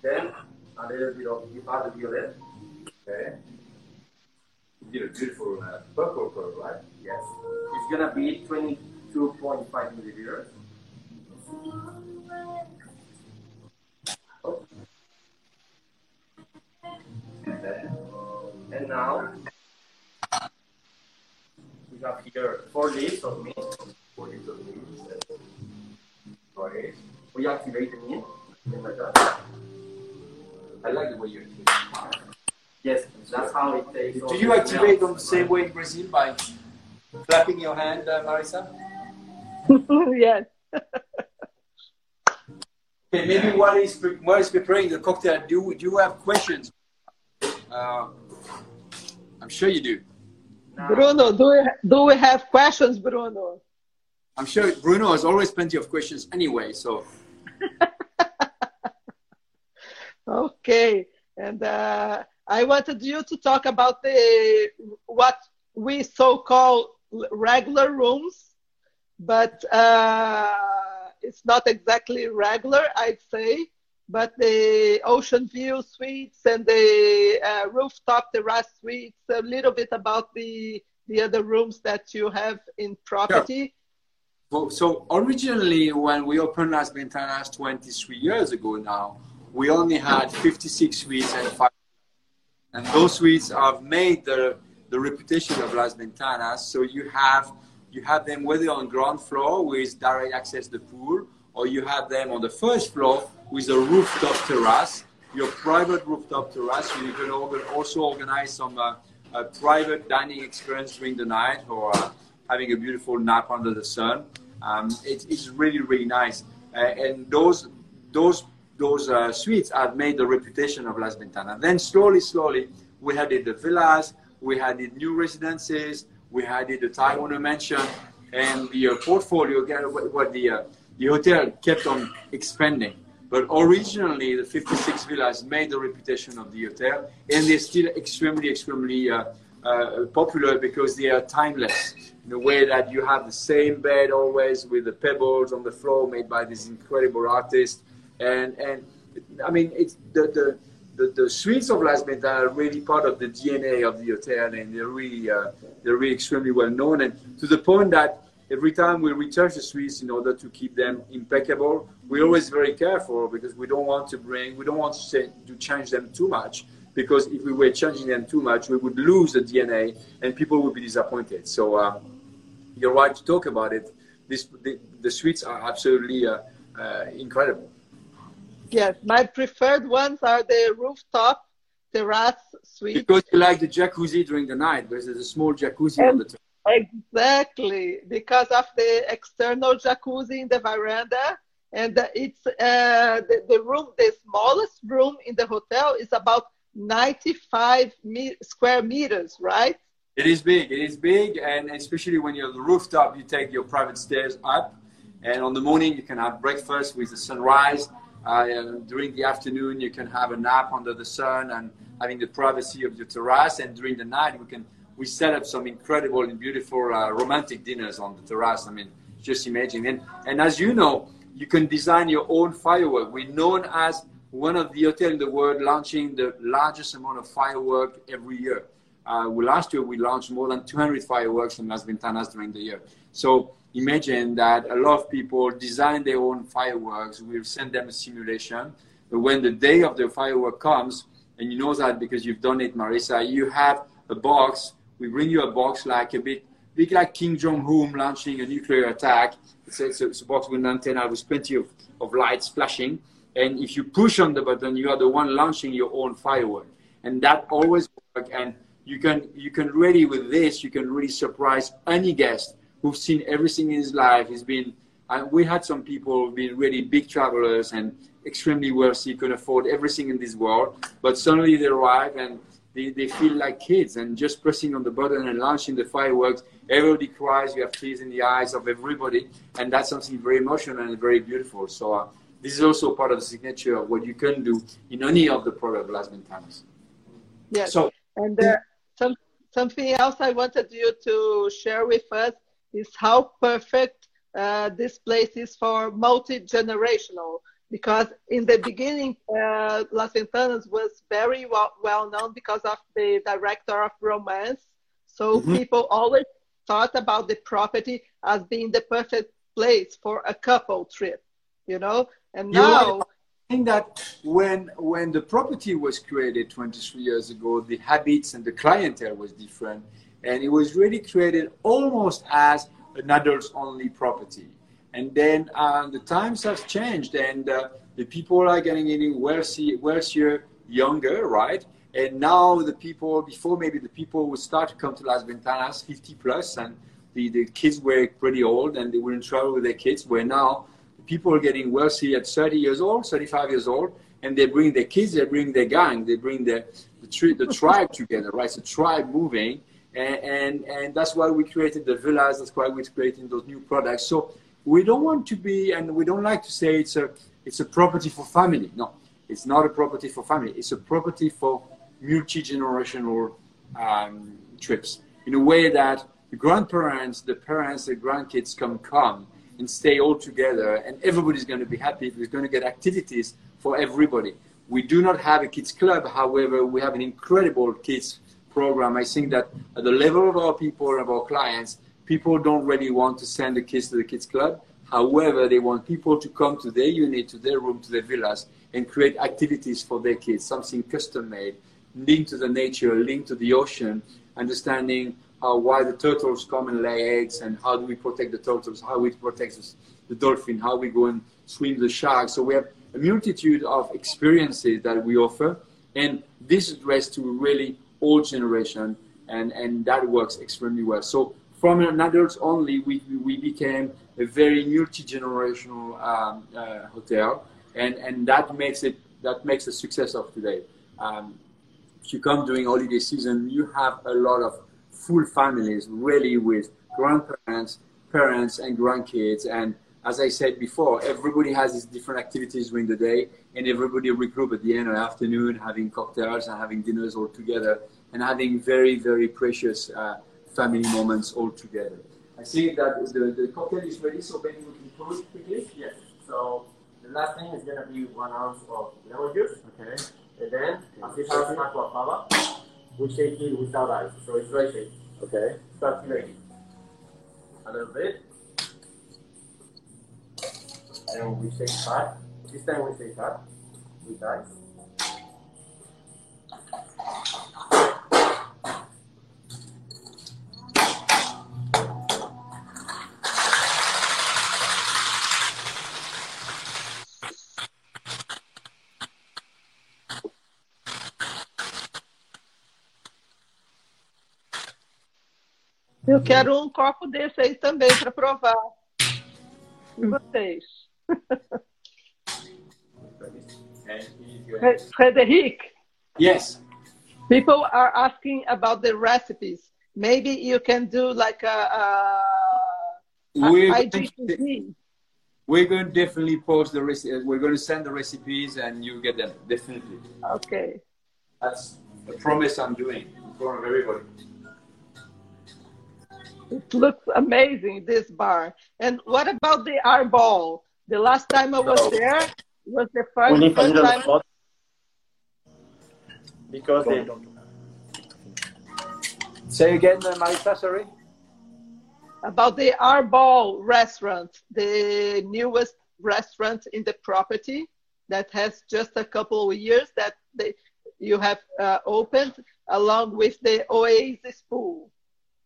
Then a little bit of the violet. Okay. You did a beautiful uh, purple color, right? Yes. It's gonna be 22.5 milliliters. And then And now we have here four leaves of mint. Four leaves of leaves. Okay. We activate the mint. Something like that. I like the way you're Yes, that's how it takes. Do you activate on the same way in Brazil by clapping your hand, uh, Marisa? yes. Okay, maybe while he's, pre- while he's preparing the cocktail, do, do you have questions? Uh, I'm sure you do. Bruno, do we, do we have questions, Bruno? I'm sure Bruno has always plenty of questions anyway, so. Okay, and uh, I wanted you to talk about the what we so call regular rooms, but uh, it's not exactly regular, I'd say. But the ocean view suites and the uh, rooftop terrace suites, a little bit about the the other rooms that you have in property. So originally, when we opened Las Ventanas 23 years ago now, we only had 56 suites and five. And those suites have made the, the reputation of Las Ventanas. So you have you have them whether on ground floor with direct access to the pool, or you have them on the first floor with a rooftop terrace, your private rooftop terrace. You can also organize some uh, private dining experience during the night or uh, having a beautiful nap under the sun. Um, it, it's really, really nice. Uh, and those, those, those uh, suites have made the reputation of Las Ventanas. Then slowly, slowly, we added the villas, we added new residences, we added the Ty Warner mansion, and the uh, portfolio, what the, uh, the hotel kept on expanding. But originally, the 56 villas made the reputation of the hotel, and they're still extremely, extremely uh, uh, popular because they are timeless a way that you have the same bed always with the pebbles on the floor made by this incredible artist. And, and I mean, it's the, the, the, the suites of Las Ventanas are really part of the DNA of the hotel, and they're really, uh, they're really extremely well known. And to the point that every time we retouch the suites in order to keep them impeccable, we're always very careful because we don't want to bring, we don't want to, say, to change them too much because if we were changing them too much, we would lose the DNA and people would be disappointed. So uh, you're right to talk about it. This, the, the suites are absolutely uh, uh, incredible. Yes, my preferred ones are the rooftop terrace suites. Because you like the jacuzzi during the night, because there's a small jacuzzi and on the top. Exactly, because of the external jacuzzi in the veranda, and it's uh, the, the room, the smallest room in the hotel is about 95 me- square meters, right? It is big. It is big, and especially when you're on the rooftop, you take your private stairs up, and on the morning you can have breakfast with the sunrise. Uh, during the afternoon, you can have a nap under the sun and having the privacy of your terrace. And during the night, we can we set up some incredible and beautiful uh, romantic dinners on the terrace. I mean, just imagine. And, and as you know, you can design your own firework. We're known as one of the hotels in the world launching the largest amount of firework every year. Uh, last year we launched more than 200 fireworks in Las Ventanas during the year. So imagine that a lot of people design their own fireworks. We'll send them a simulation. But when the day of the firework comes, and you know that because you've done it, Marisa, you have a box we bring you a box like a bit, big like Kim Jong Un launching a nuclear attack. It's, it's, a, it's a box with an antenna with plenty of, of lights flashing. And if you push on the button, you are the one launching your own firework. And that always works. And you can, you can really, with this, you can really surprise any guest who's seen everything in his life. He's been, and we had some people who've been really big travelers and extremely wealthy, could afford everything in this world. But suddenly they arrive and they, they feel like kids and just pressing on the button and launching the fireworks everybody cries you have tears in the eyes of everybody and that's something very emotional and very beautiful so uh, this is also part of the signature of what you can do in any of the product Las Ventanas. Yes. So, and uh, some, something else I wanted you to share with us is how perfect uh, this place is for multi-generational because in the beginning, uh, Las Ventanas was very well, well known because of the director of romance. So mm-hmm. people always thought about the property as being the perfect place for a couple trip, you know. And You're now, right. Think that when when the property was created 23 years ago, the habits and the clientele was different, and it was really created almost as an adults-only property. And then uh, the times have changed, and uh, the people are getting any wealthy, wealthier, younger, right? And now the people, before maybe the people would start to come to Las Ventanas, 50 plus, and the, the kids were pretty old and they wouldn't travel with their kids, where now people are getting wealthy at 30 years old, 35 years old, and they bring their kids, they bring their gang, they bring the, the, tri- the tribe together, right? It's a tribe moving. And, and, and that's why we created the villas, that's why we're creating those new products. So we don't want to be, and we don't like to say it's a, it's a property for family. No, it's not a property for family. It's a property for multi-generational um, trips in a way that the grandparents, the parents, the grandkids can come and stay all together and everybody's going to be happy. We're going to get activities for everybody. We do not have a kids club. However, we have an incredible kids program. I think that at the level of our people, of our clients, people don't really want to send the kids to the kids club. However, they want people to come to their unit, to their room, to their villas, and create activities for their kids, something custom made, linked to the nature, linked to the ocean, understanding how why the turtles come and lay eggs, and how do we protect the turtles, how we protect the dolphin, how we go and swim the shark. So we have a multitude of experiences that we offer, and this is addressed to really all generation, and, and that works extremely well. So from an adults only, we, we became a very multi-generational um, uh, hotel, and, and that makes it that makes the success of today. Um, if you come during holiday season, you have a lot of full families, really with grandparents, parents, and grandkids, and as I said before, everybody has these different activities during the day, and everybody regroup at the end of the afternoon, having cocktails and having dinners all together, and having very, very precious uh, family moments all together. I see that the, the cocktail is ready, so maybe we can close quickly. Yes. So the last thing is gonna be one ounce of lemon juice. Okay. And then, as has aquafaba, we shake it without ice. So it's dry shake. Okay. Start ready. A little bit. And we shake hot. This time we shake hot with ice. Eu quero um copo desse aí também para provar. E vocês? Frederic, Yes. people are asking about the recipes. Maybe you can do like a, a, We're going, to, IGTV. we're going to definitely post the recipe. We're going to send the recipes, and you get them definitely. Okay. That's a promise I'm doing in front of everybody. It looks amazing, this bar. And what about the arbol? The last time I was No. there was the We first, need a first little time. spot because they Say again, uh, Marisa, sorry. about the Arbol restaurant, the newest restaurant in the property that has just a couple of years that they, you have uh, opened along with the Oasis pool.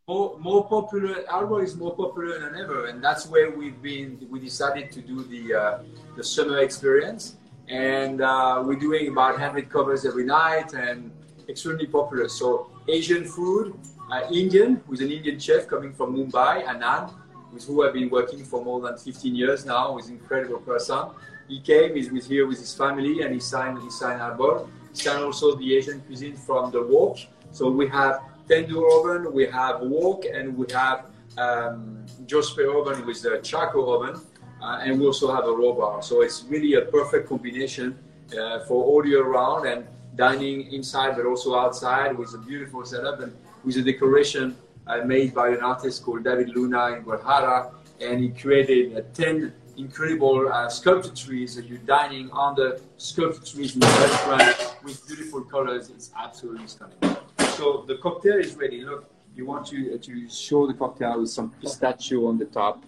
More, more popular. Arbol is more popular than ever, and that's where we've been. We decided to do the uh, the summer experience, and uh, we're doing about 100 covers every night, and extremely popular. So Asian food, uh, Indian, who's an Indian chef coming from Mumbai, Anand, with who I've been working for more than 15 years now, is an incredible person. He came, he's with here with his family, and he signed he signed Arbol. He signed also the Asian cuisine from the wok. So we have tandoor oven, we have wok, and we have um, Josper oven with the charcoal oven, uh, and we also have a raw bar. So it's really a perfect combination uh, for all year round and dining inside, but also outside with a beautiful setup and with a decoration uh, made by an artist called David Luna in Guadalajara, and he created uh, 10 incredible uh, sculpture trees that you're dining on the sculpture trees in the restaurant with beautiful colors. It's absolutely stunning. So the cocktail is ready. Look, you want to, to show the cocktail with some pistachio on the top.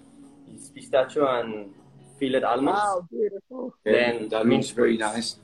it's pistachio and fillet almonds. Wow, beautiful. Then And that mint looks very nice.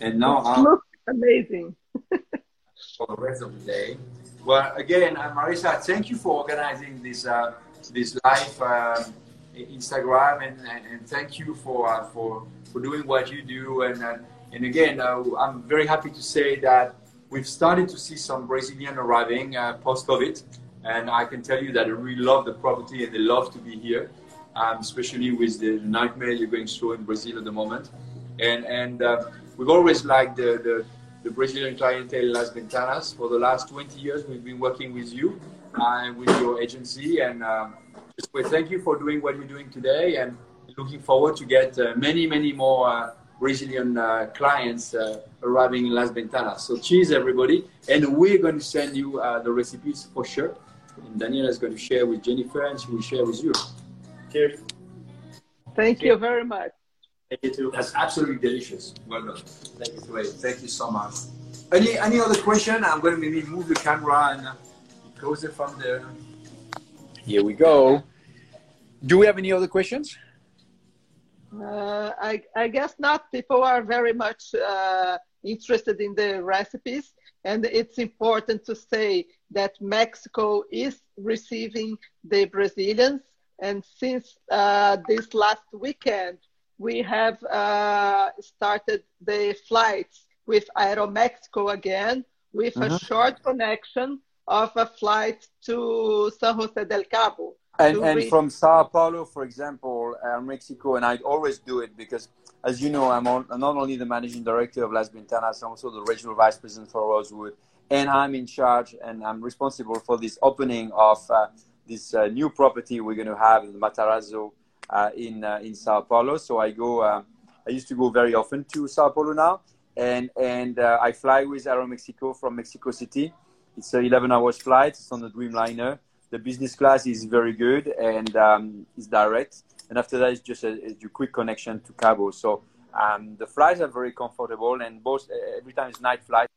And now It I'll looks amazing. for the rest of the day. Well, again, uh, Marisa, thank you for organizing this uh, this live um, Instagram, and, and, and thank you for uh, for for doing what you do and uh, And again, uh, I'm very happy to say that we've started to see some Brazilian arriving uh, post-COVID, and I can tell you that they really love the property and they love to be here, um, especially with the nightmare you're going through in Brazil at the moment. And and uh, we've always liked the, the, the Brazilian clientele Las Ventanas. For the last 20 years, we've been working with you uh, and with your agency, and um, just thank you for doing what you're doing today, and looking forward to get uh, many many more uh, Brazilian uh, clients uh, arriving in Las Ventanas. So cheers, everybody. And we're going to send you uh, the recipes for sure. And Daniela is going to share with Jennifer and she will share with you. Cheers. Thank you very much. Thank you too. That's absolutely delicious. Well done. Thank you. Great. Thank you so much. Any any other question? I'm going to maybe move the camera and uh, closer from there. Here we go. Do we have any other questions? Uh, I, I, guess not. People are very much uh, interested in the recipes, and it's important to say that Mexico is receiving the Brazilians. And since uh, this last weekend, we have uh, started the flights with Aeromexico again, with mm-hmm. a short connection of a flight to San Jose del Cabo. And, and from Sao Paulo, for example, uh, Mexico, and I always do it because, as you know, I'm, on, not only the managing director of Las Ventanas, I'm also the regional vice president for Rosewood, and I'm in charge and I'm responsible for this opening of uh, this uh, new property we're going to have in Matarazzo uh, in uh, in Sao Paulo. So I go, uh, I used to go very often to Sao Paulo now, and and I fly with Aeromexico from Mexico City. It's an 11 hours flight. It's on the Dreamliner the business class is very good and um, is direct. And after that, it's just a, a quick connection to Cabo. So um, the flights are very comfortable, and both every time it's night flight.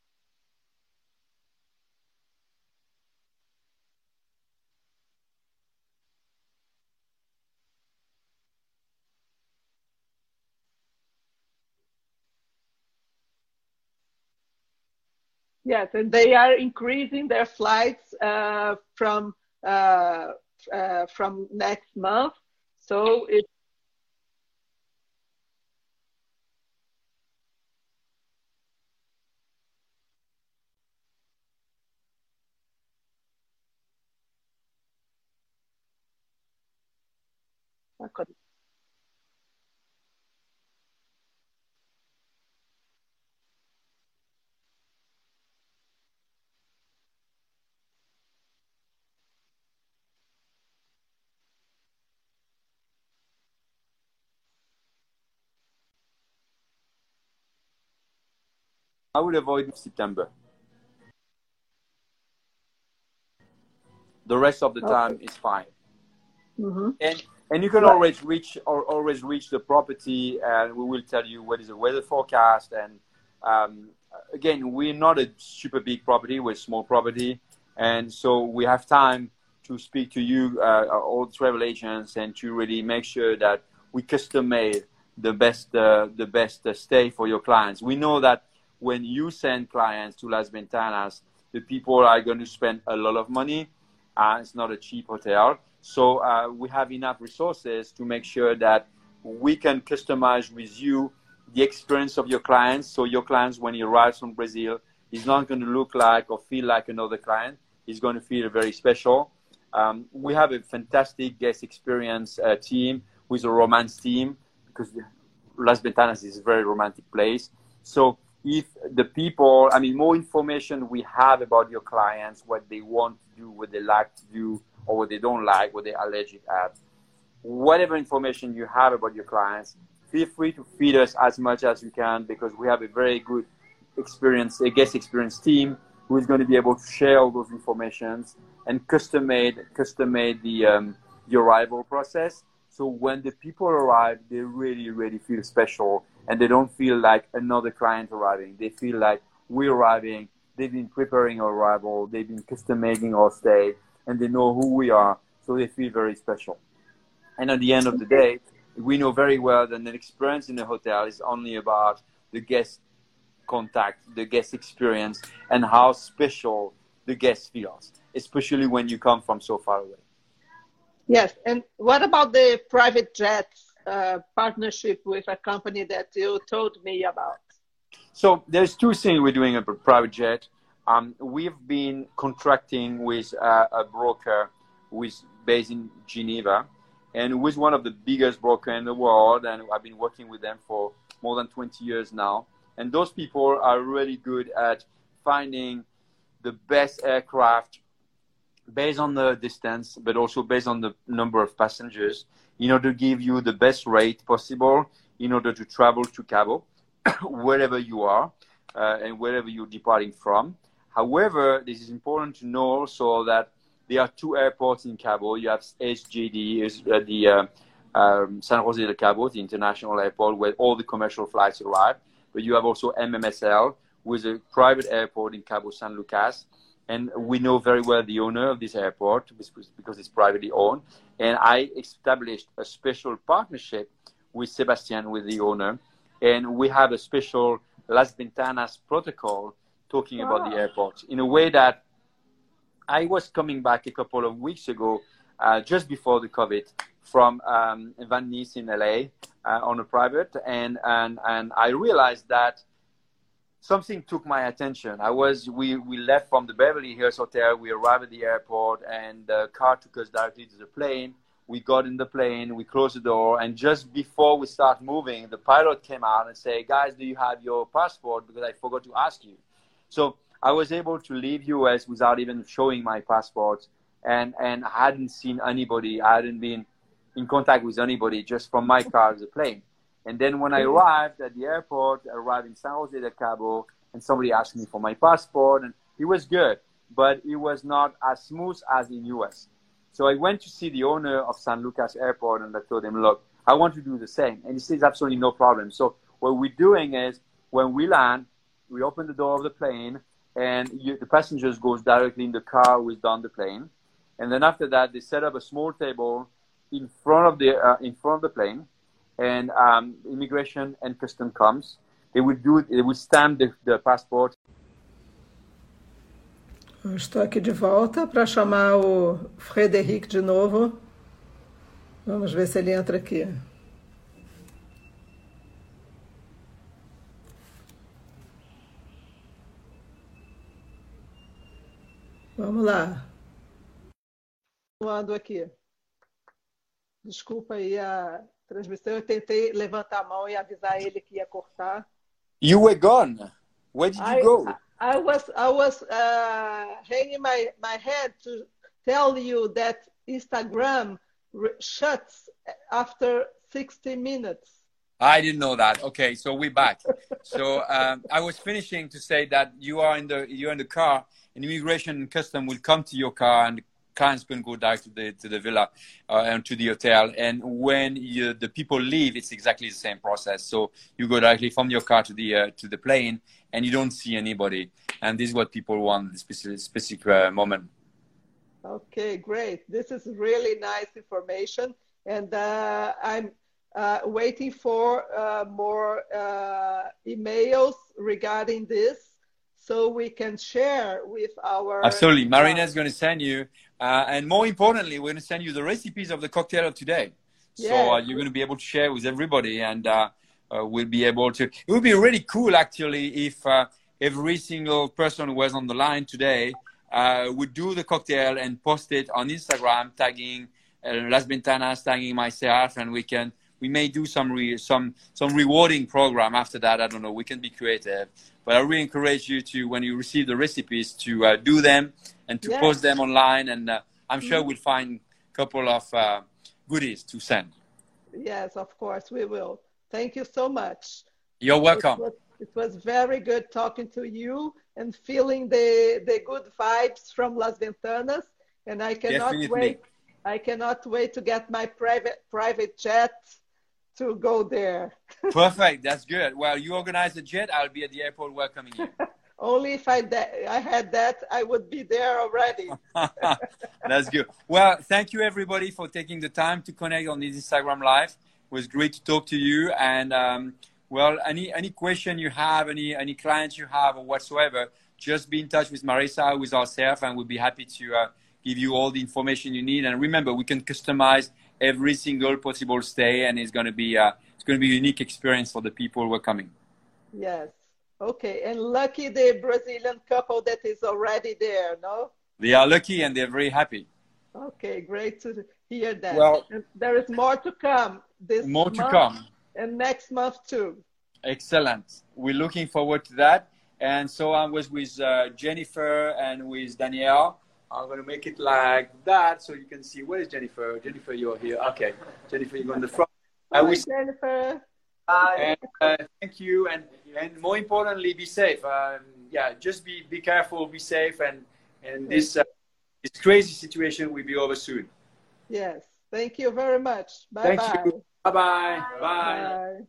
Yes, and they are increasing their flights uh, from uh, uh, from next month. So it would avoid September. The rest of the time is fine. Mm-hmm. And and you can right. always reach or always reach the property, and we will tell you what is the weather forecast. And um, again, we're not a super big property; we're a small property, and so we have time to speak to you, uh, all the travel agents, and to really make sure that we custom made the best uh, the best uh, stay for your clients. We know that when you send clients to Las Ventanas, the people are going to spend a lot of money. Uh, it's not a cheap hotel. So uh, we have enough resources to make sure that we can customize with you the experience of your clients. So your clients, when he arrives from Brazil, he's not going to look like or feel like another client. He's going to feel very special. Um, we have a fantastic guest experience uh, team with a romance team because Las Ventanas is a very romantic place. So if the people, I mean, more information we have about your clients, what they want to do, what they like to do, or what they don't like, what they're allergic at, whatever information you have about your clients, feel free to feed us as much as you can because we have a very good experience, a guest experience team who is going to be able to share all those informations and custom made, custom made the, um, the arrival process. So when the people arrive, they really, really feel special and they don't feel like another client arriving. They feel like we're arriving. They've been preparing our arrival. They've been custom making our stay, and they know who we are, so they feel very special. And at the end of the day, we know very well that an experience in a hotel is only about the guest contact, the guest experience, and how special the guest feels, especially when you come from so far away. Yes, and what about the private jets? Uh, partnership with a company that you told me about? So there's two things we're doing about private jet. Um, we've been contracting with uh, a broker who is based in Geneva and who is one of the biggest broker in the world. And I've been working with them for more than 20 years now. And those people are really good at finding the best aircraft based on the distance, but also based on the number of passengers in order to give you the best rate possible in order to travel to Cabo, wherever you are uh, and wherever you're departing from. However, this is important to know also that there are two airports in Cabo. You have is uh, the uh, um, San Jose de Cabo, the international airport where all the commercial flights arrive. But you have also MMSL, is a private airport in Cabo San Lucas. And we know very well the owner of this airport because it's privately owned. And I established a special partnership with Sebastian, with the owner. And we have a special Las Ventanas protocol talking wow. about the airport in a way that I was coming back a couple of weeks ago, uh, just before the COVID, from um, Van Nuys in LA uh, on a private, and, and and I realized that something took my attention. I was we we left from the Beverly Hills hotel. We arrived at the airport, and the car took us directly to the plane. We got in the plane, we closed the door, and just before we start moving, the pilot came out and said, "Guys, do you have your passport? Because I forgot to ask you." So I was able to leave US without even showing my passport, and and I hadn't seen anybody. I hadn't been in contact with anybody just from my car to the plane. And then when I arrived at the airport, I arrived in San Jose de Cabo, and somebody asked me for my passport, and it was good, but it was not as smooth as in US. So I went to see the owner of San Lucas Airport, and I told him, look, I want to do the same. And he says, absolutely no problem. So what we're doing is when we land, we open the door of the plane, and you, the passengers goes directly in the car with down the plane. And then after that, they set up a small table in front of the uh, in front of the plane, and um, immigration and custom comes. They would do they would stamp the, the passport. estou aqui de volta para chamar o Frederic de novo. Vamos ver se ele entra aqui. Vamos lá. Ando aqui. Desculpa aí a transmissão. Eu tentei levantar a mão e avisar ele que ia cortar. You were gone. Where did you I, go? I was I was uh, hanging my my head to tell you that Instagram shuts after 60 minutes. I didn't know that. Okay, so we're back. so um, I was finishing to say that you are in the you're in the car, and immigration and custom will come to your car, and can go direct to the to the villa uh, and to the hotel. And when you, the people leave, it's exactly the same process. So you go directly from your car to the uh, to the plane, and you don't see anybody. And this is what people want at specific specific uh, moment. Okay, great. This is really nice information, and uh, I'm. Uh, waiting for uh, more emails regarding this so we can share with our. Absolutely. Marina is going to send you, uh, and more importantly, we're going to send you the recipes of the cocktail of today. Yeah. So uh, you're going to be able to share with everybody, and uh, uh we'll be able to. It would be really cool, actually, if uh, every single person who was on the line today uh, would do the cocktail and post it on Instagram, tagging Las Ventanas, tagging myself, and we can we may do some re, some some rewarding program after that. I don't know. We can be creative, but I really encourage you to when you receive the recipes to uh, do them and to yes. post them online, and uh, I'm sure mm-hmm. we'll find a couple of uh, goodies to send. Yes, of course we will. Thank you so much. You're welcome. It was, it was very good talking to you and feeling the the good vibes from Las Ventanas, and I cannot Definitely. wait. I cannot wait to get my private private jet to go there. Perfect. That's good. Well, you organize the jet. I'll be at the airport welcoming you. Only if I, I had that, I would be there already. That's good. Well, thank you everybody for taking the time to connect on this Instagram Live. It was great to talk to you. And um, well, any any question you have, any any clients you have, or whatsoever, just be in touch with Marisa, with ourselves, and we'll be happy to uh, give you all the information you need. And remember, we can customize every single possible stay, and it's going to be a, it's going to be a unique experience for the people who are coming. Yes, Okay, and lucky the Brazilian couple that is already there, no? They are lucky and they're very happy. Okay, great to hear that. Well- and there is more to come this More to month come. and next month too. Excellent. We're looking forward to that. And so I was with uh, Jennifer and with Danielle. I'm going to make it like that so you can see. Where is Jennifer? Jennifer, you're here. Okay. Jennifer, you're on the front. I Hi, wish Jennifer. and uh, thank you and and more importantly be safe um, yeah just be be careful be safe and and this uh, this crazy situation will be over soon Yes, thank you very much. Bye thank bye. you bye bye bye Bye.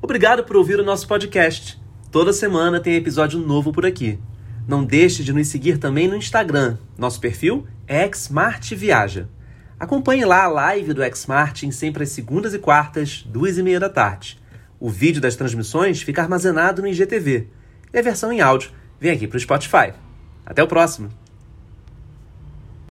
Obrigado por ouvir o nosso podcast. Toda semana tem episódio novo por aqui. Não deixe de nos seguir também no Instagram. Nosso perfil é XmartViaja. Acompanhe lá a live do Xmart em sempre às segundas e quartas, duas e meia da tarde. O vídeo das transmissões fica armazenado no IGTV. E a versão em áudio vem aqui para o Spotify. Até o próximo!